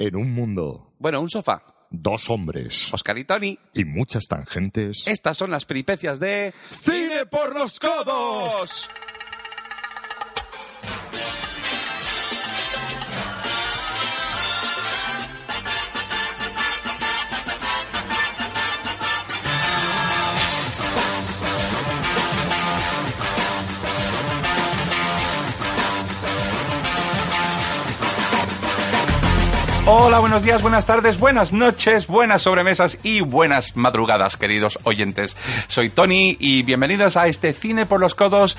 En un mundo, Bueno, un sofá. dos hombres Oscar y Tony. y muchas tangentes. Estas son las peripecias de... ¡Cine por los codos! Hola, buenos días, buenas tardes, buenas noches, buenas sobremesas y buenas madrugadas, queridos oyentes. Soy Tony y bienvenidos a este Cine por los Codos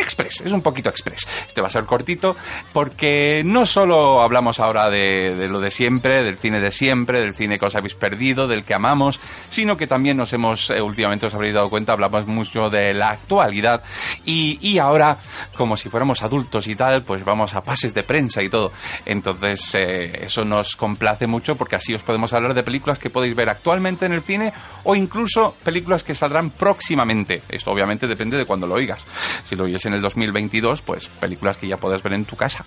Express. Es un poquito express. Este va a ser cortito porque no solo hablamos ahora de, lo de siempre, del cine de siempre, del cine que os habéis perdido, del que amamos, sino que también nos hemos, eh, últimamente os habréis dado cuenta, hablamos mucho de la actualidad y, y ahora, como si fuéramos adultos y tal, pues vamos a pases de prensa y todo. Entonces, eh, eso nos complace mucho porque así os podemos hablar de películas que podéis ver actualmente en el cine o incluso películas que saldrán próximamente. Esto obviamente depende de cuando lo oigas. Si lo oyes en el 2022, pues películas que ya puedes ver en tu casa.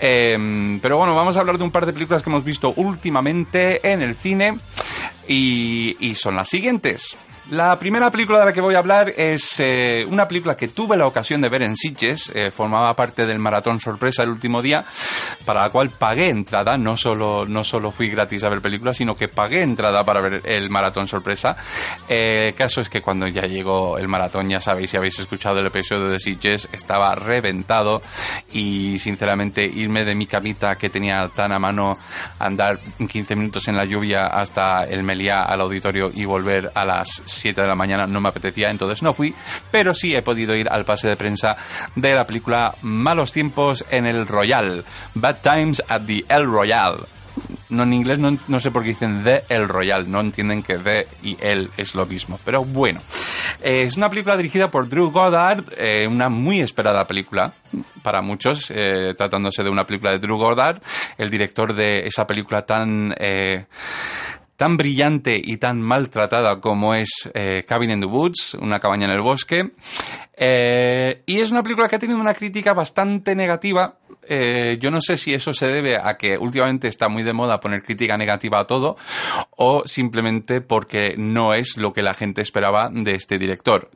Eh, pero bueno, vamos a hablar de un par de películas que hemos visto últimamente en el cine y, y son las siguientes. La primera película de la que voy a hablar es eh, una película que tuve la ocasión de ver en Sitges, eh, formaba parte del maratón sorpresa el último día, para la cual pagué entrada, no solo, no solo fui gratis a ver películas, sino que pagué entrada para ver el maratón sorpresa. Eh, el caso es que cuando ya llegó el maratón, ya sabéis, si habéis escuchado el episodio de Sitges, estaba reventado y sinceramente irme de mi camita que tenía tan a mano andar 15 minutos en la lluvia hasta el Meliá al auditorio y volver a las 7 de la mañana no me apetecía, entonces no fui, pero sí he podido ir al pase de prensa de la película Malos tiempos en el Royal, Bad Times at the El Royal. No en inglés no, no sé por qué dicen The El Royal, no entienden que The y El es lo mismo, pero bueno. Eh, es una película dirigida por Drew Goddard, eh, una muy esperada película para muchos, eh, tratándose de una película de Drew Goddard, el director de esa película tan tan brillante y tan maltratada como es eh, Cabin in the Woods, una cabaña en el bosque. Eh, y es una película que ha tenido una crítica bastante negativa. Eh, yo no sé si eso se debe a que últimamente está muy de moda poner crítica negativa a todo o simplemente porque no es lo que la gente esperaba de este director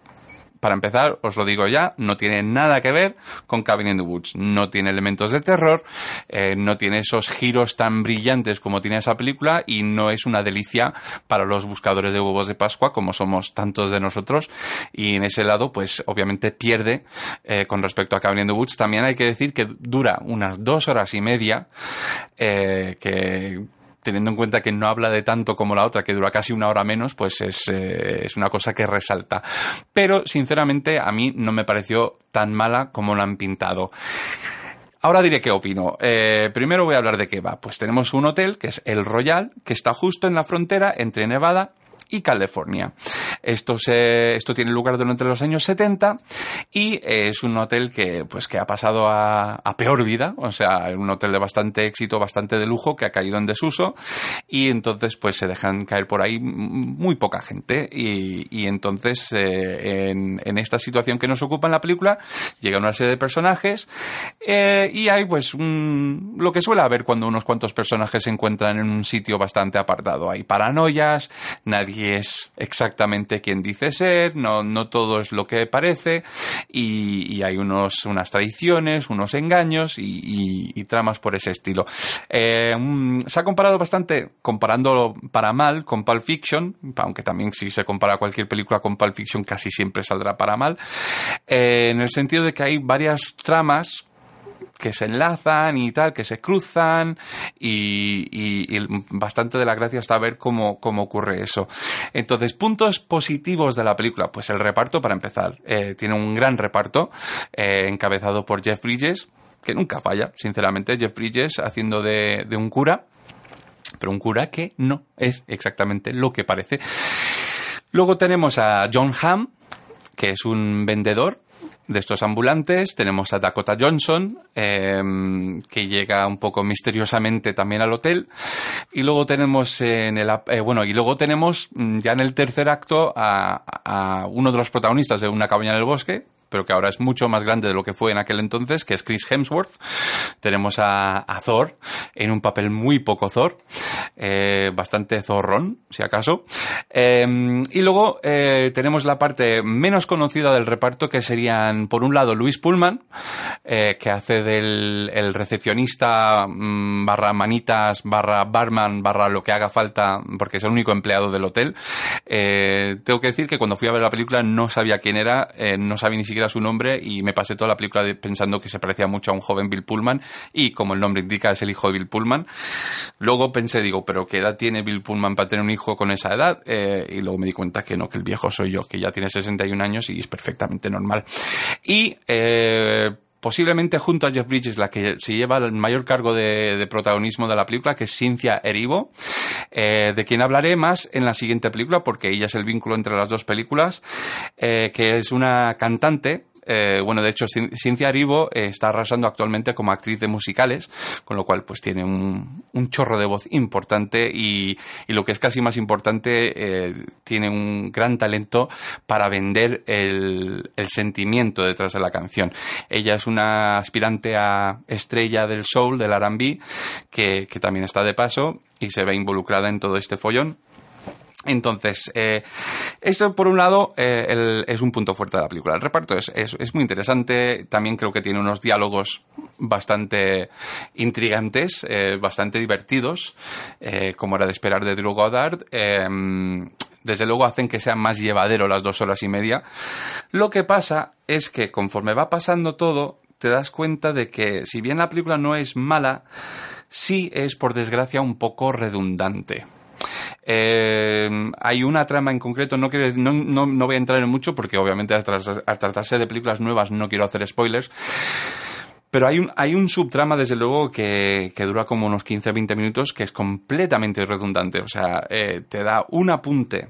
para empezar, os lo digo ya, no tiene nada que ver con Cabin in the Woods. No tiene elementos de terror, eh, no tiene esos giros tan brillantes como tiene esa película y no es una delicia para los buscadores de huevos de Pascua, como somos tantos de nosotros. Y en ese lado, pues obviamente pierde eh, con respecto a Cabin in the Woods. También hay que decir que dura unas dos horas y media, eh, que teniendo en cuenta que no habla de tanto como la otra, que dura casi una hora menos, pues es, eh, es una cosa que resalta. Pero, sinceramente, a mí no me pareció tan mala como la han pintado. Ahora diré qué opino. Eh, primero voy a hablar de qué va. Pues tenemos un hotel, que es el Royal, que está justo en la frontera entre Nevada y California. Esto, se, esto tiene lugar durante los años 70 y es un hotel que, pues, que ha pasado a, peor vida, o sea, un hotel de bastante éxito, bastante de lujo, que ha caído en desuso y entonces pues se dejan caer por ahí muy poca gente y, entonces eh, en, en, esta situación que nos ocupa en la película llega una serie de personajes eh, y hay pues un, lo que suele haber cuando unos cuantos personajes se encuentran en un sitio bastante apartado. Hay paranoias, nadie es exactamente quien dice ser, no, no todo es lo que parece y, hay unos, unas traiciones, unos engaños y, tramas por ese estilo. Eh, se ha comparado bastante, comparándolo para mal con Pulp Fiction, aunque también si se compara cualquier película con Pulp Fiction casi siempre saldrá para mal, eh, en el sentido de que hay varias tramas que se enlazan y tal, que se cruzan y, bastante de la gracia está ver cómo, cómo ocurre eso. Entonces, puntos positivos de la película, pues el reparto para empezar. Eh, tiene un gran reparto eh, encabezado por Jeff Bridges, que nunca falla, sinceramente, Jeff Bridges haciendo de un cura, pero un cura que no es exactamente lo que parece. Luego tenemos a John Hamm, que es un vendedor de estos ambulantes. Tenemos a Dakota Johnson, eh, que llega un poco misteriosamente también al hotel. Y luego tenemos en el, eh, bueno, y luego tenemos ya en el tercer acto a, a, uno de los protagonistas de Una cabaña en el bosque, pero que ahora es mucho más grande de lo que fue en aquel entonces, que es Chris Hemsworth. Tenemos a, Thor en un papel muy poco Thor, eh, bastante zorrón, si acaso. Em, y luego eh, tenemos la parte menos conocida del reparto, que serían, por un lado, Luis Pullman, eh, que hace del el recepcionista mm, barra manitas, barra barman, barra lo que haga falta, porque es el único empleado del hotel. tengo que decir que cuando fui a ver la película no sabía quién era, no sabía ni siquiera su nombre y me pasé toda la película pensando que se parecía mucho a un joven Bill Pullman y como el nombre indica es el hijo de Bill Pullman. Luego pensé, digo, pero ¿qué edad tiene Bill Pullman para tener un hijo con esa edad? Eh, y luego me di cuenta que no, que el viejo soy yo, que ya tiene 61 años y es perfectamente normal. Y eh, posiblemente junto a Jeff Bridges la que se lleva el mayor cargo de, protagonismo de la película, que es Cynthia Erivo, eh, de quien hablaré más en la siguiente película, porque ella es el vínculo entre las dos películas, que es una cantante eh, bueno, de hecho, Ciencia Aribo eh, está arrasando actualmente como actriz de musicales, con lo cual pues tiene un, chorro de voz importante y, lo que es casi más importante, eh, tiene un gran talento para vender el, sentimiento detrás de la canción. Ella es una aspirante a estrella del soul, del R&B, que, que también está de paso y se ve involucrada en todo este follón. Entonces, eh, eso por un lado eh, es un punto fuerte de la película. El reparto es, muy interesante, también creo que tiene unos diálogos bastante intrigantes, eh, bastante divertidos, como era de esperar de Drew Goddard. Em, desde luego hacen que sea más llevadero las dos horas y media. Lo que pasa es que conforme va pasando todo, te das cuenta de que si bien la película no es mala, sí es por desgracia un poco redundante. Eh, hay una trama en concreto, no, quiero, no, no, voy a entrar en mucho porque obviamente al, tratarse de películas nuevas no quiero hacer spoilers. Pero hay un, hay un subtrama, desde luego, que, que dura como unos 15-20 minutos, que es completamente redundante. O sea, eh, te da un apunte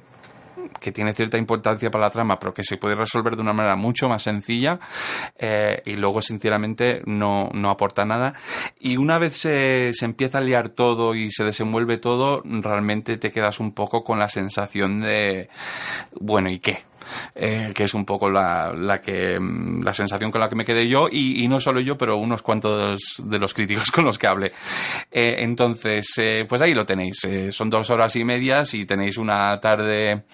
que tiene cierta importancia para la trama, pero que se puede resolver de una manera mucho más sencilla eh, y luego, sinceramente, no, no, aporta nada. Y una vez se, se empieza a liar todo y se desenvuelve todo, realmente te quedas un poco con la sensación de, bueno, ¿y qué? Eh, que es un poco la, la, que, mm, la sensación con la que me quedé yo y, no solo yo, pero unos cuantos de los críticos con los que hablé. Eh, entonces, eh, pues ahí lo tenéis. son dos horas y medias y tenéis una tarde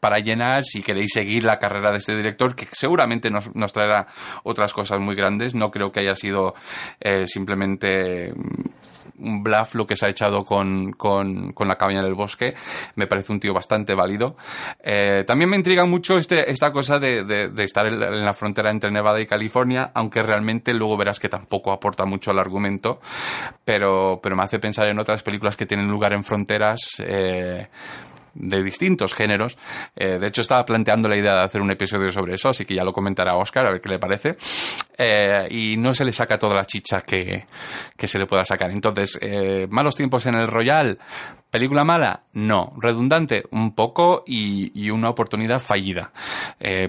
para llenar si queréis seguir la carrera de este director, que seguramente nos, nos traerá otras cosas muy grandes. No creo que haya sido simplemente un bluff lo que se ha echado con, con, con la cabaña del bosque. Me parece un tío bastante válido. Eh, también me intriga mucho este, esta cosa de, de, estar en la, frontera entre Nevada y California, aunque realmente luego verás que tampoco aporta mucho al argumento, pero, pero me hace pensar en otras películas que tienen lugar en fronteras. Eh, de distintos géneros. Eh, de hecho, estaba planteando la idea de hacer un episodio sobre eso, así que ya lo comentará Oscar, a ver qué le parece. Eh, y no se le saca toda la chicha que, que se le pueda sacar. Entonces, eh, malos tiempos en el Royal. ¿Película mala? No. ¿Redundante? Un poco y, y una oportunidad fallida.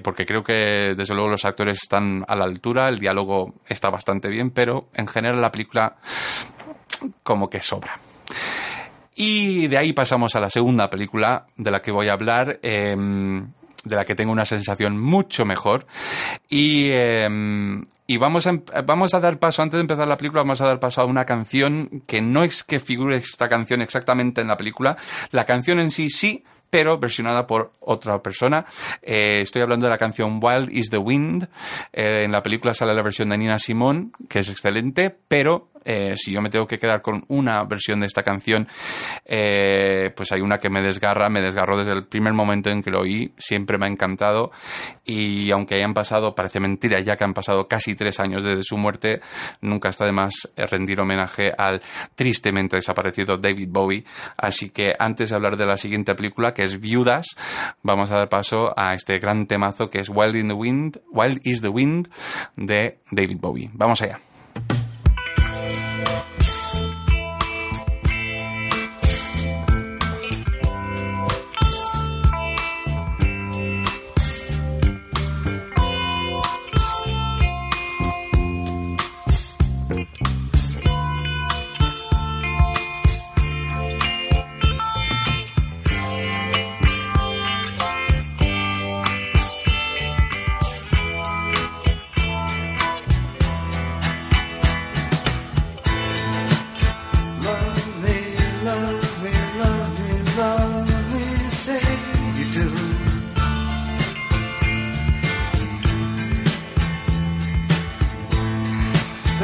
porque creo que, desde luego, los actores están a la altura, el diálogo está bastante bien, pero en general la película como que sobra. Y de ahí pasamos a la segunda película de la que voy a hablar. Em, de la que tengo una sensación mucho mejor. Y, em, y vamos, a, vamos a dar paso, antes de empezar la película, vamos a dar paso a una canción que no es que figure esta canción exactamente en la película. La canción en sí sí, pero versionada por otra persona. Eh, estoy hablando de la canción Wild is the Wind. Eh, en la película sale la versión de Nina Simone, que es excelente, pero eh, si yo me tengo que quedar con una versión de esta canción, pues hay una que me desgarra, me desgarró desde el primer momento en que lo oí, siempre me ha encantado y aunque hayan pasado, parece mentira ya que han pasado casi tres años desde su muerte, nunca está de más rendir homenaje al tristemente desaparecido David Bowie. Así que antes de hablar de la siguiente película, que es Viudas, vamos a dar paso a este gran temazo que es Wild in the Wind, Wild is the Wind de David Bowie. Vamos allá.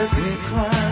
Let me fly.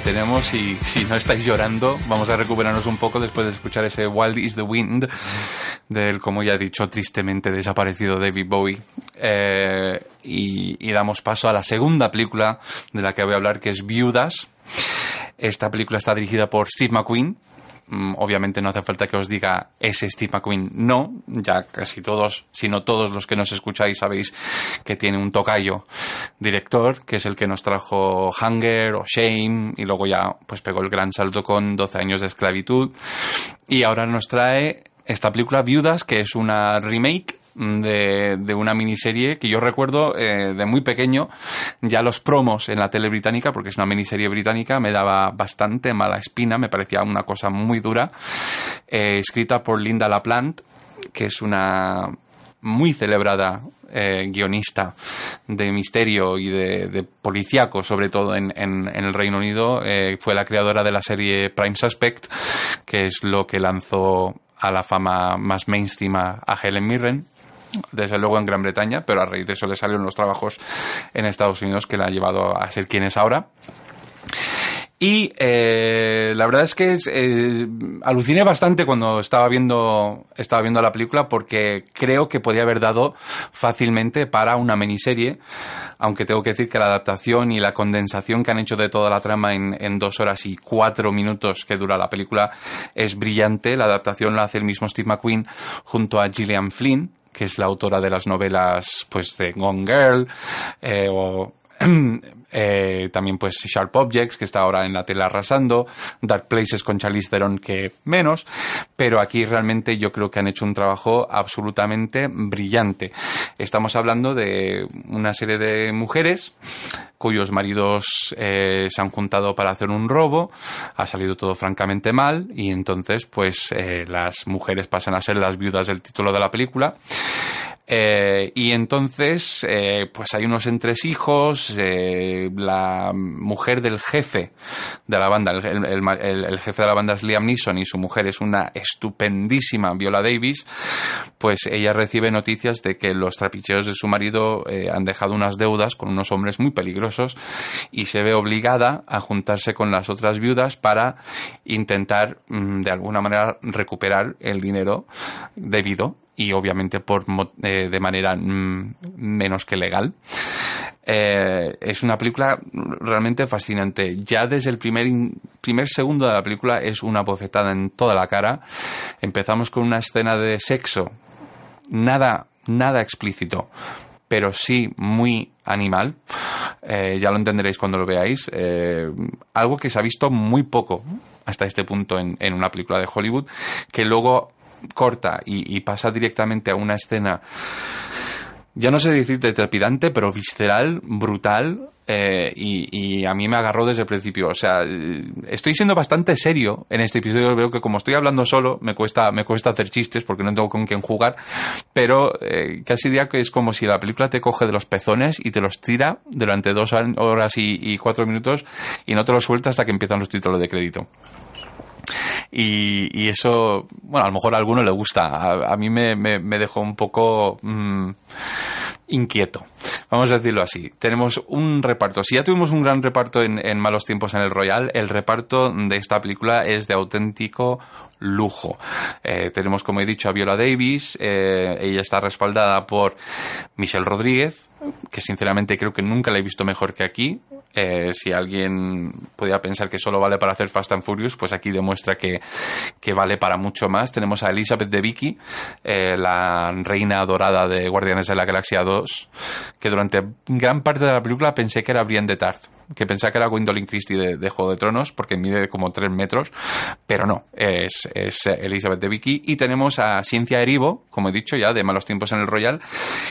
Tenemos y si no estáis llorando, vamos a recuperarnos un poco después de escuchar ese Wild is the Wind del, como ya he dicho, tristemente desaparecido David Bowie. Eh, y, y damos paso a la segunda película de la que voy a hablar, que es Viudas. Esta película está dirigida por Steve McQueen, obviamente no hace falta que os diga ese Steve McQueen, no, ya casi todos, si no todos los que nos escucháis sabéis que tiene un tocayo director, que es el que nos trajo Hunger o Shame, y luego ya pues pegó el gran salto con 12 años de esclavitud, y ahora nos trae esta película Viudas, que es una remake de, una miniserie que yo recuerdo eh, de muy pequeño, ya los promos en la tele británica, porque es una miniserie británica, me daba bastante mala espina, me parecía una cosa muy dura, eh, escrita por Linda LaPlante, que es una muy celebrada eh, guionista de misterio y de, de policíaco, sobre todo en, el Reino Unido, fue la creadora de la serie Prime Suspect, que es lo que lanzó a la fama más mainstream a Helen Mirren desde luego en Gran Bretaña, pero a raíz de eso le salieron los trabajos en Estados Unidos que la ha llevado a ser quien es ahora. Y eh, la verdad es que eh, aluciné bastante cuando estaba viendo, estaba viendo la película porque creo que podía haber dado fácilmente para una miniserie, aunque tengo que decir que la adaptación y la condensación que han hecho de toda la trama en, en dos horas y cuatro minutos que dura la película es brillante. La adaptación la hace el mismo Steve McQueen junto a Gillian Flynn, que es la autora de las novelas pues de Gone Girl eh, o eh, también pues Sharp Objects, que está ahora en la tele arrasando, Dark Places con Charlize Theron, que menos, pero aquí realmente yo creo que han hecho un trabajo absolutamente brillante. Estamos hablando de una serie de mujeres cuyos maridos eh, se han juntado para hacer un robo, ha salido todo francamente mal y entonces pues eh, las mujeres pasan a ser las viudas del título de la película. Eh, y entonces, eh, pues hay unos entresijos, eh, la mujer del jefe de la banda, el, el, jefe de la banda es Liam Neeson y su mujer es una estupendísima Viola Davis, pues ella recibe noticias de que los trapicheos de su marido eh, han dejado unas deudas con unos hombres muy peligrosos y se ve obligada a juntarse con las otras viudas para intentar, mm, de alguna manera, recuperar el dinero debido y obviamente por eh, de manera mm, menos que legal. Eh, es una película realmente fascinante. Ya desde el primer, primer segundo de la película es una bofetada en toda la cara. Empezamos con una escena de sexo, nada, nada explícito, pero sí muy animal. Eh, ya lo entenderéis cuando lo veáis. Eh, algo que se ha visto muy poco hasta este punto en, en una película de Hollywood, que luego corta y, y, pasa directamente a una escena, ya no sé decirte trepidante, pero visceral, brutal. Eh, y, a mí me agarró desde el principio. O sea, estoy siendo bastante serio en este episodio. Veo que como estoy hablando solo, me cuesta, me cuesta hacer chistes porque no tengo con quién jugar. Pero eh, casi diría que es como si la película te coge de los pezones y te los tira durante dos horas y, y cuatro minutos y no te los suelta hasta que empiezan los títulos de crédito. Y, y, eso, bueno, a lo mejor a alguno le gusta. A, a mí me, me, me, dejó un poco mmm, inquieto. Vamos a decirlo así. Tenemos un reparto. Si ya tuvimos un gran reparto en, en Malos Tiempos en el Royal, el reparto de esta película es de auténtico lujo. Eh, tenemos, como he dicho, a Viola Davis. Eh, ella está respaldada por Michelle Rodríguez, que sinceramente creo que nunca la he visto mejor que aquí. Eh, si alguien podía pensar que solo vale para hacer Fast and Furious, pues aquí demuestra que, que vale para mucho más. Tenemos a Elizabeth de Vicky, eh, la reina dorada de Guardianes de la Galaxia 2, que durante gran parte de la película pensé que era Brienne de Tarth que pensaba que era Gwendolyn Christie de, Juego de Tronos, porque mide como 3 metros, pero no, es, es Elizabeth de Vicky. Y tenemos a Ciencia Erivo, como he dicho ya, de Malos Tiempos en el Royal,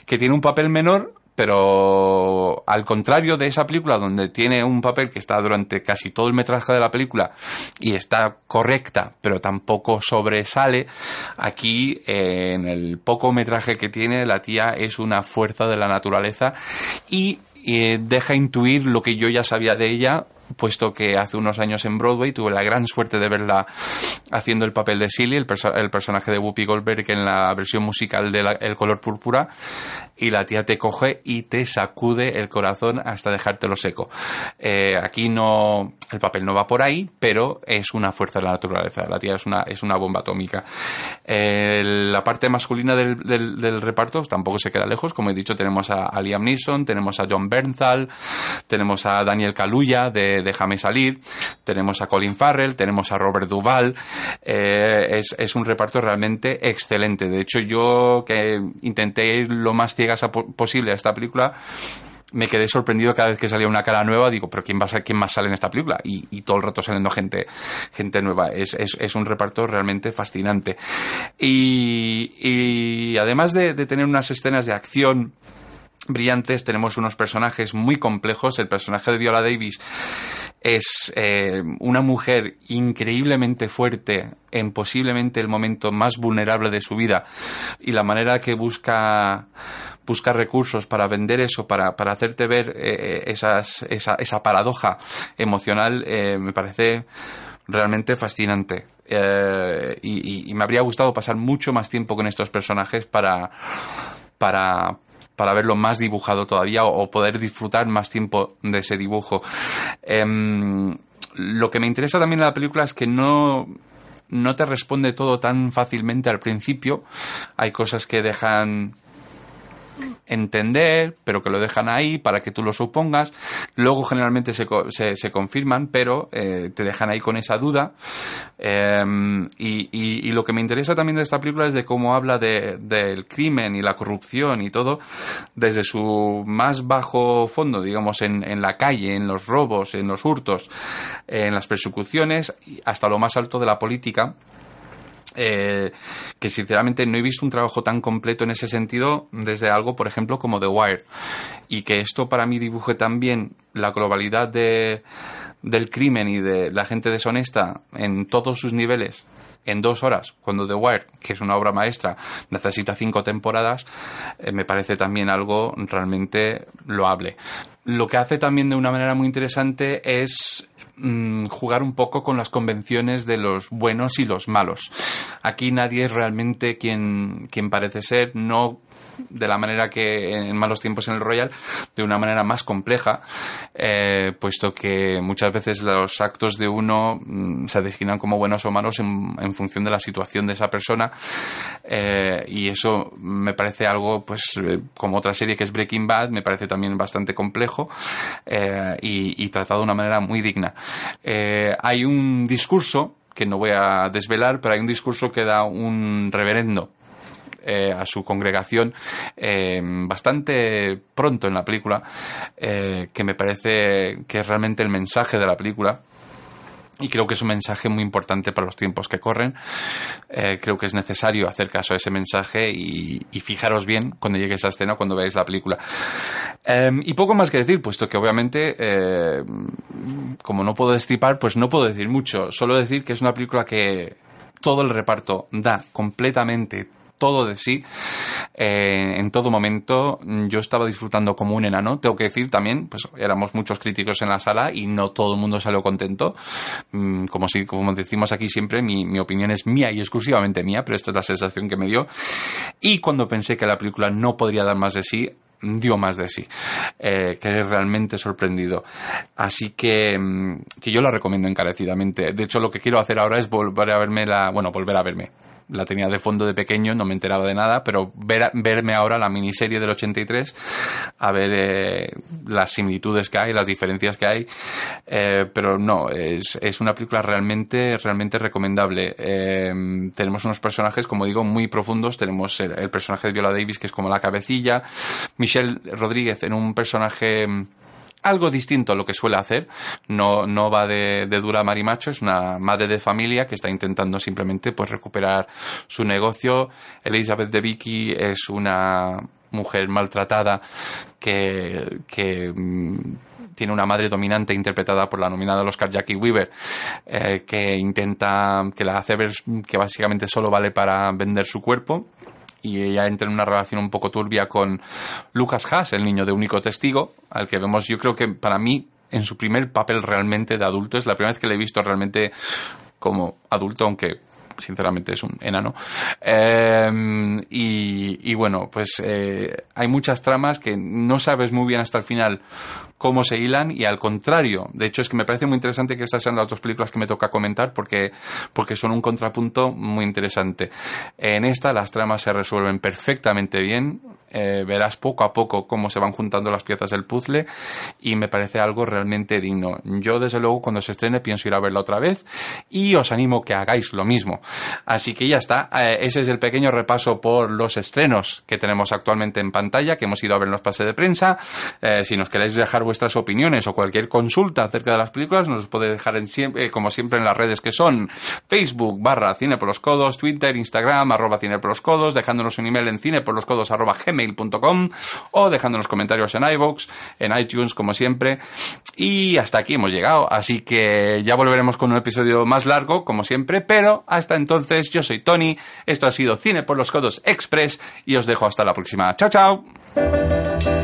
que tiene un papel menor, pero al contrario de esa película donde tiene un papel que está durante casi todo el metraje de la película y está correcta pero tampoco sobresale aquí eh, en el poco metraje que tiene la tía es una fuerza de la naturaleza y eh, deja intuir lo que yo ya sabía de ella puesto que hace unos años en Broadway tuve la gran suerte de verla haciendo el papel de Silly, el, perso- el personaje de Whoopi Goldberg en la versión musical de la- El color púrpura, y la tía te coge y te sacude el corazón hasta dejártelo seco. Eh, aquí no, el papel no va por ahí, pero es una fuerza de la naturaleza. La tía es una, es una bomba atómica. Eh, la parte masculina del, del- reparto tampoco se queda lejos. Como he dicho, tenemos a, Liam Neeson, tenemos a John Bernthal, tenemos a Daniel Kaluuya de Déjame salir, tenemos a Colin Farrell, tenemos a Robert Duvall. Eh, es, es un reparto realmente excelente. De hecho, yo que intenté ir lo más ciegas a po- posible a esta película, me quedé sorprendido cada vez que salía una cara nueva. Digo, pero ¿quién, va a quién más sale en esta película? Y, y todo el rato saliendo gente, gente nueva. Es, es, es un reparto realmente fascinante. Y, y además de, de tener unas escenas de acción brillantes, tenemos unos personajes muy complejos. El personaje de Viola Davis es eh, una mujer increíblemente fuerte en posiblemente el momento más vulnerable de su vida y la manera que busca busca recursos para vender eso, para, para hacerte ver eh, esas, esa, esa paradoja emocional, eh, me parece realmente fascinante. Eh, y, me habría gustado pasar mucho más tiempo con estos personajes para, para, para verlo más dibujado todavía o, o poder disfrutar más tiempo de ese dibujo. Em, lo que me interesa también de la película es que no, no te responde todo tan fácilmente al principio. Hay cosas que dejan entender, pero que lo dejan ahí para que tú lo supongas. Luego generalmente se, se, se confirman, pero eh, te dejan ahí con esa duda. Eh, y, lo que me interesa también de esta película es de cómo habla de- del crimen y la corrupción y todo desde su más bajo fondo, digamos, en, en la calle, en los robos, en los hurtos, en las persecuciones, hasta lo más alto de la política eh, que sinceramente no he visto un trabajo tan completo en ese sentido desde algo, por ejemplo, como The Wire. Y que esto para mí dibuje también la globalidad de, del crimen y de la gente deshonesta en todos sus niveles en dos horas, cuando The Wire, que es una obra maestra, necesita cinco temporadas, eh, me parece también algo realmente loable. Lo que hace también de una manera muy interesante es mm, jugar un poco con las convenciones de los buenos y los malos. Aquí nadie es realmente quien, quien parece ser, no de la manera que en malos tiempos en el Royal, de una manera más compleja, eh, puesto que muchas veces los actos de uno mm, se designan como buenos o malos en, en función de la situación de esa persona, eh, y eso me parece algo, pues, eh, como otra serie que es Breaking Bad, me parece también bastante complejo y, y tratado de una manera muy digna. Hay un discurso que no voy a desvelar, pero hay un discurso que da un reverendo eh, a su congregación eh, bastante pronto en la película, eh, que me parece que es realmente el mensaje de la película. Y creo que es un mensaje muy importante para los tiempos que corren. Creo que es necesario hacer caso a ese mensaje y, fijaros bien cuando llegue esa escena, cuando veáis la película. Eh, y poco más que decir, puesto que obviamente, como no puedo destripar, pues no puedo decir mucho. Solo decir que es una película que todo el reparto da completamente todo de sí eh, en todo momento yo estaba disfrutando como un enano tengo que decir también pues éramos muchos críticos en la sala y no todo el mundo salió contento Mm, como si como decimos aquí siempre mi, opinión es mía y exclusivamente mía pero esta es la sensación que me dio y cuando pensé que la película no podría dar más de sí dio más de sí, eh, quedé realmente sorprendido. Así que, mm, que yo la recomiendo encarecidamente. De hecho, lo que quiero hacer ahora es volver a verme la, bueno, volver a verme. La tenía de fondo de pequeño, no me enteraba de nada, pero ver, verme ahora la miniserie del 83, a ver eh, las similitudes que hay, las diferencias que hay. Eh, pero no, es, es una película realmente, realmente recomendable. Eh, tenemos unos personajes, como digo, muy profundos. Tenemos el, el personaje de Viola Davis, que es como la cabecilla. Michelle Rodríguez en un personaje mm, algo distinto a lo que suele hacer. No, no va de, de dura marimacho, es una madre de familia que está intentando simplemente pues recuperar su negocio. Elizabeth de Vicky es una mujer maltratada que, que mm, tiene una madre dominante interpretada por la nominada al Oscar Jackie Weaver, eh, que intenta, que la hace ver que básicamente solo vale para vender su cuerpo y ella entra en una relación un poco turbia con Lucas Haas, el niño de único testigo, al que vemos, yo creo que para mí en su primer papel realmente de adulto. Es la primera vez que le he visto realmente como adulto, aunque sinceramente es un enano. Eh, y, y, bueno, pues eh, hay muchas tramas que no sabes muy bien hasta el final cómo se hilan y al contrario, de hecho es que me parece muy interesante que estas sean las dos películas que me toca comentar porque, porque son un contrapunto muy interesante. En esta las tramas se resuelven perfectamente bien, eh, verás poco a poco cómo se van juntando las piezas del puzzle y me parece algo realmente digno. Yo desde luego cuando se estrene pienso ir a verla otra vez y os animo que hagáis lo mismo. Así que ya está, eh, ese es el pequeño repaso por los estrenos que tenemos actualmente en pantalla, que hemos ido a ver en los pases de prensa. Eh, si nos queréis dejar vuestras opiniones o cualquier consulta acerca de las películas, nos puede dejar como siempre en las redes que son Facebook barra Cine por los Codos, Twitter, Instagram arroba Cine por los Codos, dejándonos un email en cine por los codos arroba gmail.com o dejándonos comentarios en iVoox, en iTunes como siempre. Y hasta aquí hemos llegado, así que ya volveremos con un episodio más largo como siempre, pero hasta entonces yo soy Tony, esto ha sido Cine por los Codos Express y os dejo hasta la próxima. Chao, chao.